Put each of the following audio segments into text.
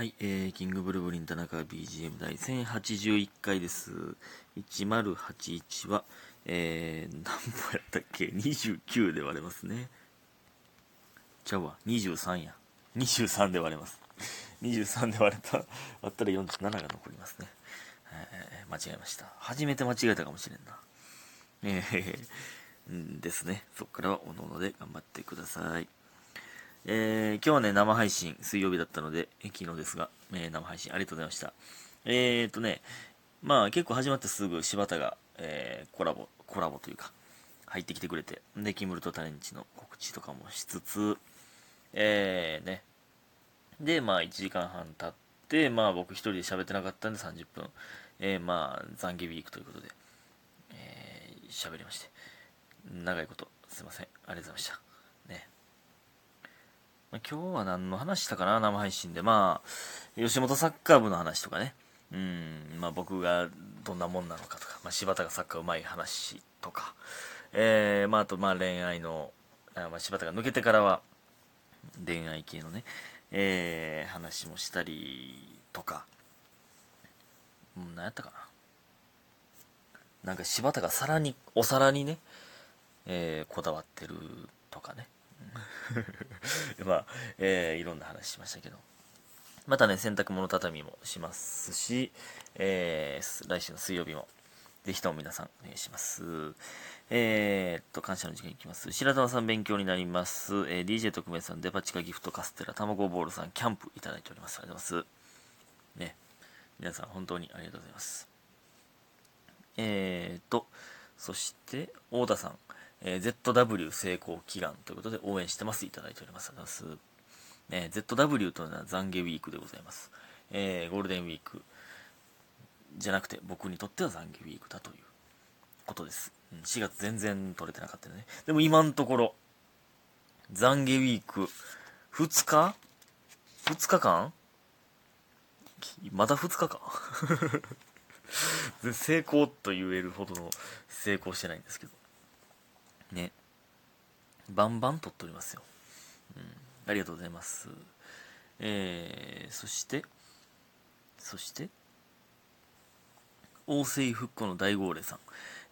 はい、えー、キングブルブリン田中 BGM 第1081回です。1081は、えー、何本やったっけ ?29 で割れますね。ちゃうわ、23や。23で割れます。23で割れた、割ったら47が残りますね。えー、間違えました。初めて間違えたかもしれんな。えー、んですね。そこからはおのおので頑張ってください。えー、今日はね、生配信、水曜日だったので、昨日ですが、えー生配信ありがとうございました。えーとね、まあ結構始まってすぐ柴田が、えーコラボ、コラボというか、入ってきてくれて、で、キムルとタレンチの告知とかもしつつ、えーね、で、まあ1時間半経って、まあ僕一人で喋ってなかったんで30分、えーまあ懺悔ウィークということで、えー喋りまして、長いこと、すいません、ありがとうございました。ね。まあ、今日は何の話したかな生配信で。まあ、吉本サッカー部の話とかね。うん、まあ僕がどんなもんなのかとか、まあ柴田がサッカーうまい話とか、えー、まああとまあ恋愛の、あまあ柴田が抜けてからは恋愛系のね、えー、話もしたりとか、うん、何やったかな。なんか柴田が皿に、お皿にね、えー、こだわってるとかね。まあ、えーいろんな話しましたけど。またね、洗濯物畳みもしますし、えー来週の水曜日も、ぜひとも皆さんお願いします。えーっと、感謝の時間いきます。白玉さん勉強になります。えー DJ 特命さん、デパ地下ギフトカステラ、卵ボールさん、キャンプいただいております。ありがとうございます。ね。皆さん本当にありがとうございます。えーと、そして、大田さん、えー ZW 成功祈願ということで応援してます。いただいております。ありがとうございます。ね、ZW というのは懺悔ウィークでございます。えーゴールデンウィークじゃなくて僕にとっては懺悔ウィークだということです。うん4月全然取れてなかったね。でも今のところ、懺悔ウィーク2日 ?2 日間？まだ2日か 成功と言えるほどの成功してないんですけど。ね。バンバン撮っておりますよ。うん。ありがとうございます。えー、そして、そして、大勢復興の大号令さん。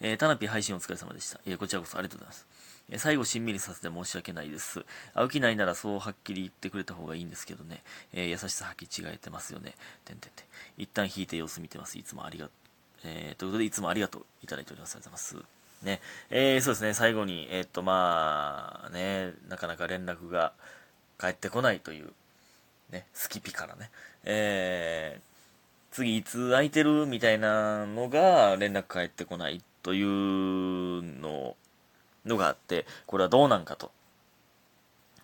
えー、タナピ配信お疲れ様でした。えーこちらこそありがとうございます。え最後しんみりさせて申し訳ないです。青木ないならそうはっきり言ってくれた方がいいんですけどね。えー優しさ履き違えてますよね。てんてんてん。一旦引いて様子見てます。いつもありが、えーということで、いつもありがとういただいております。ありがとうございます。ね。えーそうですね、最後に、えーっと、まあ、ね、なかなか連絡が返ってこないという、ね、スキピからね。えー次いつ空いてるみたいなのが連絡返ってこないというののがあって、これはどうなんかと。っ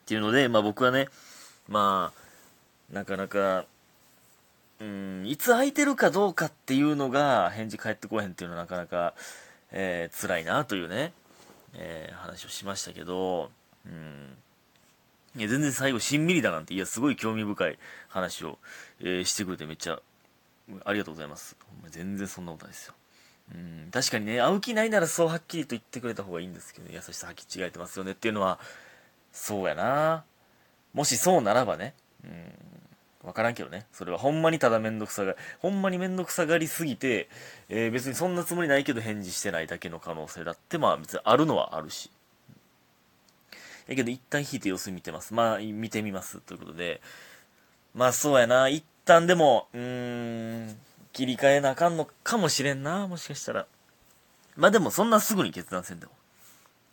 ていうので、まあ僕はね、まあ、なかなか、うん、いつ空いてるかどうかっていうのが返事返ってこへんっていうのはなかなか、えー辛いなというね、えー話をしましたけど、うん、いや全然最後しんみりだなんて、いやすごい興味深い話を、えーしてくれてめっちゃありがとうございます。全然そんなことないですよ。うん、確かにね、会う気ないならそうはっきりと言ってくれた方がいいんですけど、優しさ履き違えてますよねっていうのは、そうやな。もしそうならばね、うん、わからんけどね、それはほんまにただめんどくさが、ほんまにめんどくさがりすぎて、えー別にそんなつもりないけど返事してないだけの可能性だって、まあ別にあるのはあるし。やけど一旦引いて様子見てます。まあ見てみますということで、まあそうやな、一旦でも、うーん、切り替えなあかんのかもしれんな、もしかしたら。まあでもそんなすぐに決断せんでも。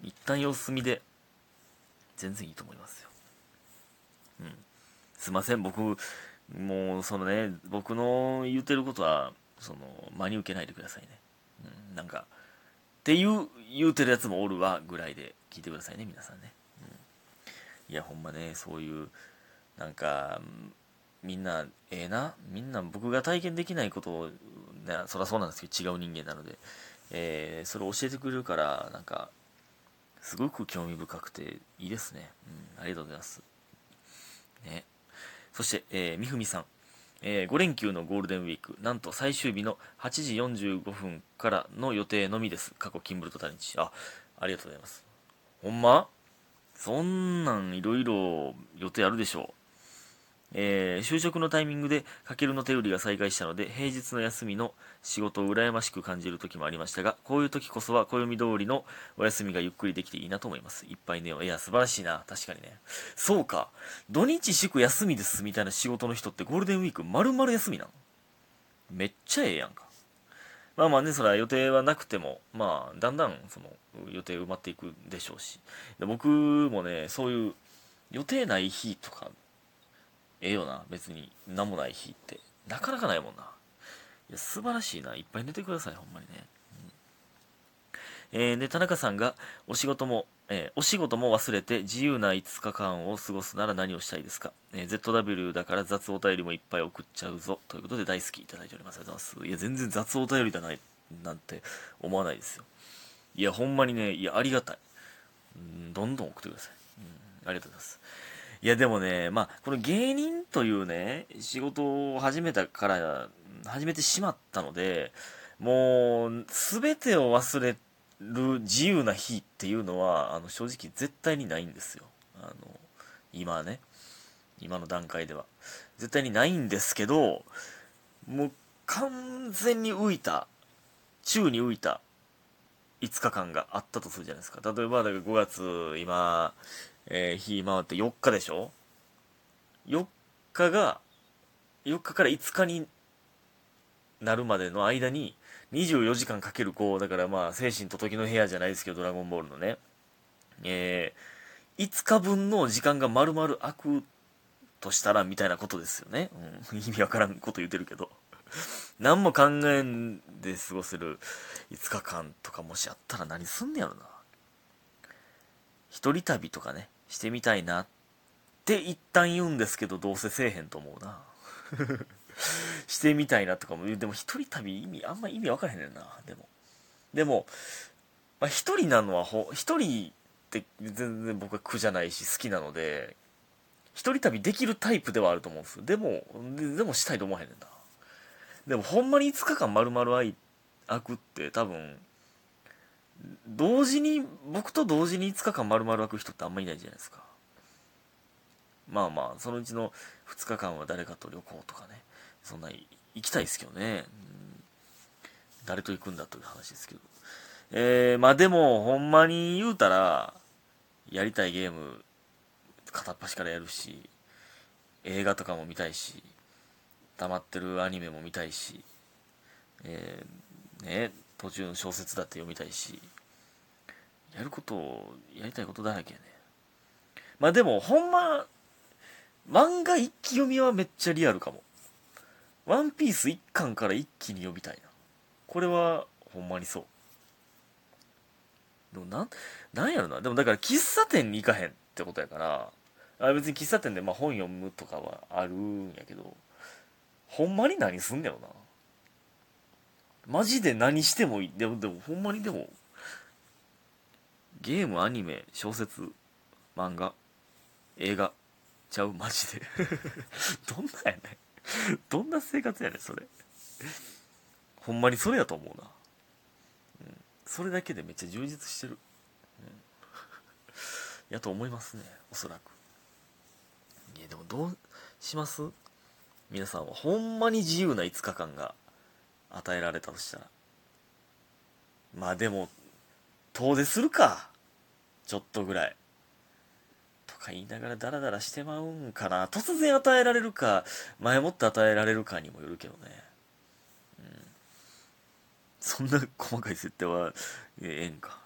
一旦様子見で、全然いいと思いますよ。うん。すいません、僕、もう、そのね、僕の言ってることは、その、真に受けないでくださいね。うん、なんか、っていう、言うてるやつもおるわ、ぐらいで聞いてくださいね、皆さんね。うん。いや、ほんまね、そういう、なんか、みんな、ええな、みんな僕が体験できないことを、ね、そりゃそうなんですけど、違う人間なので、えーそれを教えてくれるから、なんか、すごく興味深くていいですね。うん、ありがとうございます。ね。そして、えー、みふみさん。え5連休のゴールデンウィーク、なんと最終日の8時45分からの予定のみです。過去、キンブルとタレンチ。あ、ありがとうございます。ほんま？そんなんいろいろ予定あるでしょえー就職のタイミングでかけるの手売りが再開したので平日の休みの仕事を羨ましく感じる時もありましたがこういう時こそは暦通りのお休みがゆっくりできていいなと思います。いっぱい寝よう。いや素晴らしいな。確かにね。そうか。土日祝休みですみたいな仕事の人ってゴールデンウィーク丸々休みなの？めっちゃええやんか。まあまあねそれは予定はなくてもまあだんだんその予定埋まっていくでしょうし。で僕もねそういう予定ない日とかええよな別に何もない日って。なかなかないもんな。いや素晴らしいな。いっぱい寝てくださいほんまにね、うん。えーで田中さんがお仕事も、えーお仕事も忘れて自由な5日間を過ごすなら何をしたいですか、えー ZW だから雑お便りもいっぱい送っちゃうぞ。ということで大好きいただいております。ありがとうございます。いや全然雑お便りだないなんて思わないですよ。いやほんまにねいやありがたい、うん、どんどん送ってください、うん、ありがとうございます。いやでもね、まあ、この芸人というね、仕事を始めたから、始めてしまったので、もう、すべてを忘れる自由な日っていうのは、あの、正直絶対にないんですよ。あの、今ね、今の段階では。絶対にないんですけど、もう完全に浮いた、宙に浮いた5日間があったとするじゃないですか。例えば、だから5月、今、えー日回って4日でしょ ?4 日が、4日から5日になるまでの間に、24時間かける5、だからまあ、精神と時の部屋じゃないですけど、ドラゴンボールのね。えー、5日分の時間が丸々空くとしたら、みたいなことですよね。うん、意味わからんこと言ってるけど。何も考えんで過ごせる5日間とかもしあったら何すんねやろな。一人旅とかね、してみたいなって一旦言うんですけど、どうせせえへんと思うな。してみたいなとかも言う。でも一人旅意味、あんま意味分からへんねんな。でも。でも、まあ、一人なのはほ、一人って全然僕は苦じゃないし好きなので、一人旅できるタイプではあると思うんです。でも、ででもしたいと思わへんねんな。でもほんまに5日間丸々空い空くって多分、同時に、僕と同時に5日間丸々空く人ってあんまりいないじゃないですか。まあまあ、そのうちの2日間は誰かと旅行とかね、そんな行きたいですけどね。誰と行くんだという話ですけど。えー、まあでも、ほんまに言うたら、やりたいゲーム、片っ端からやるし、映画とかも見たいし、溜まってるアニメも見たいし、えーね、途中の小説だって読みたいし、やることを、やりたいことだらけやね。まあでも、ほんま、漫画一気読みはめっちゃリアルかも。ワンピース一巻から一気に読みたいな。これは、ほんまにそう。でもなん、なんやろな。でもだから喫茶店に行かへんってことやから、あ別に喫茶店でまあ本読むとかはあるんやけど、ほんまに何すんねやろな。マジで何してもいい。でも、でも、ほんまにでも、ゲーム、アニメ、小説、漫画、映画、ちゃう？マジで。どんなやねん。どんな生活やねん、それ。ほんまにそれやと思うな。うん。それだけでめっちゃ充実してる。うん。やと思いますね、おそらく。いや、でもどうします？皆さんはほんまに自由な5日間が与えられたとしたら。まあでも、遠出するか。ちょっとぐらい。とか言いながらダラダラしてまうんかな。突然与えられるか、前もって与えられるかにもよるけどね。うん。そんな細かい設定は、えええんか。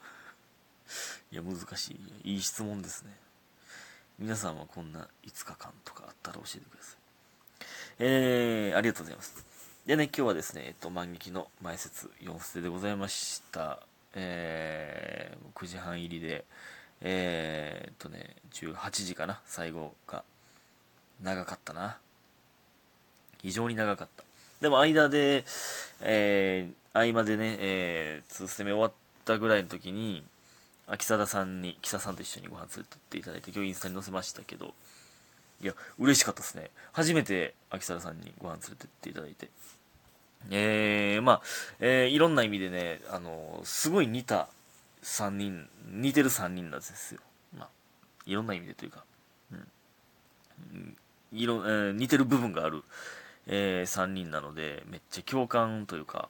いや、難しい。いい質問ですね。皆さんはこんな5日間とかあったら教えてください。えー、ありがとうございます。でね、今日はですね、えっと、万劇の前説4捨てでございました。えー、9時半入りで、えー、っとね、18時かな、最後が。長かったな。非常に長かった。でも間で、えー、合間でね、えー、2捨て目終わったぐらいの時に、秋貞さんに、木佐さんと一緒にご飯連れてっていただいて、今日インスタに載せましたけど、いや、嬉しかったですね。初めて秋貞さんにご飯連れてっていただいて。えー、まあ、えー、いろんな意味でね、あのすごい似た3人、似てる3人なんですよ。まあ、いろんな意味でというか、うん。うんいろ、えー、似てる部分がある、えー、3人なので、めっちゃ共感というか、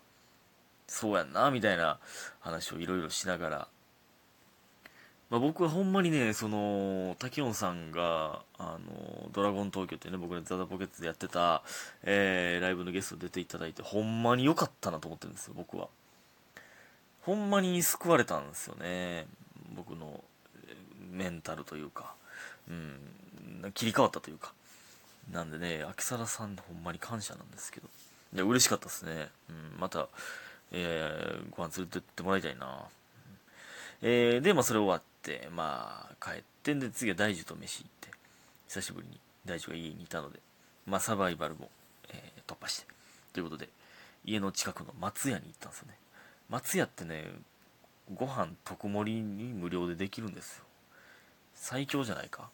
そうやんな、みたいな話をいろいろしながら、まあ、僕はほんまにね、その、滝音さんが、あの、ドラゴン東京ってね、僕ね、ザザポケッツでやってた、えー、ライブのゲスト出ていただいて、ほんまに良かったなと思ってるんですよ、僕は。ほんまに救われたんですよね。僕のメンタルというか、うん、切り替わったというか。なんでね、秋皿さんほんまに感謝なんですけど。いや、嬉しかったですね。うん、また、えー、ご飯連れてってもらいたいな。えー、で、まあ、それ終わって、まあ、帰って、で、次は大樹と飯行って、久しぶりに大樹が家にいたので、まあ、サバイバルも、えー、突破して、ということで、家の近くの松屋に行ったんですよね。松屋ってね、ご飯特盛りに無料でできるんですよ。最強じゃないか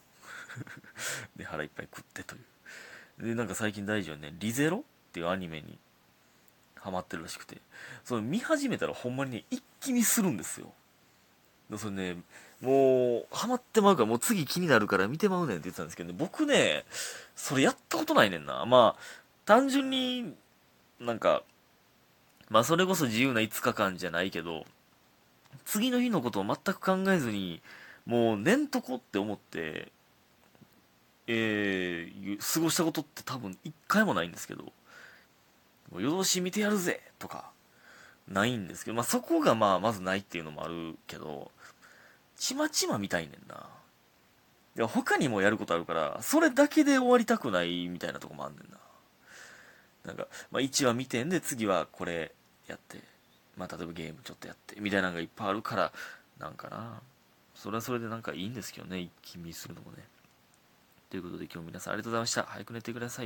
で、腹いっぱい食ってという。で、なんか最近大事はね、リゼロっていうアニメにハマってるらしくて、それ見始めたらほんまにね、一気見するんですよ。それね、もう、ハマってまうから、もう次気になるから見てまうねんって言ってたんですけどね、僕ね、それやったことないねんな。まあ、単純に、なんか、まあそれこそ自由な5日間じゃないけど、次の日のことを全く考えずに、もう寝んとこって思って、えー、過ごしたことって多分一回もないんですけど、夜通し見てやるぜとか、ないんですけど、まあそこがまあまずないっていうのもあるけど、ちまちま見たいねんな。で他にもやることあるから、それだけで終わりたくないみたいなとこもあんねんな。なんか、まあ1話見てんで次はこれやって、まあ、例えばゲームちょっとやって、みたいなのがいっぱいあるから、なんかな。それはそれでなんかいいんですけどね、一気見するのもね。ということで今日皆さんありがとうございました。早く寝てください。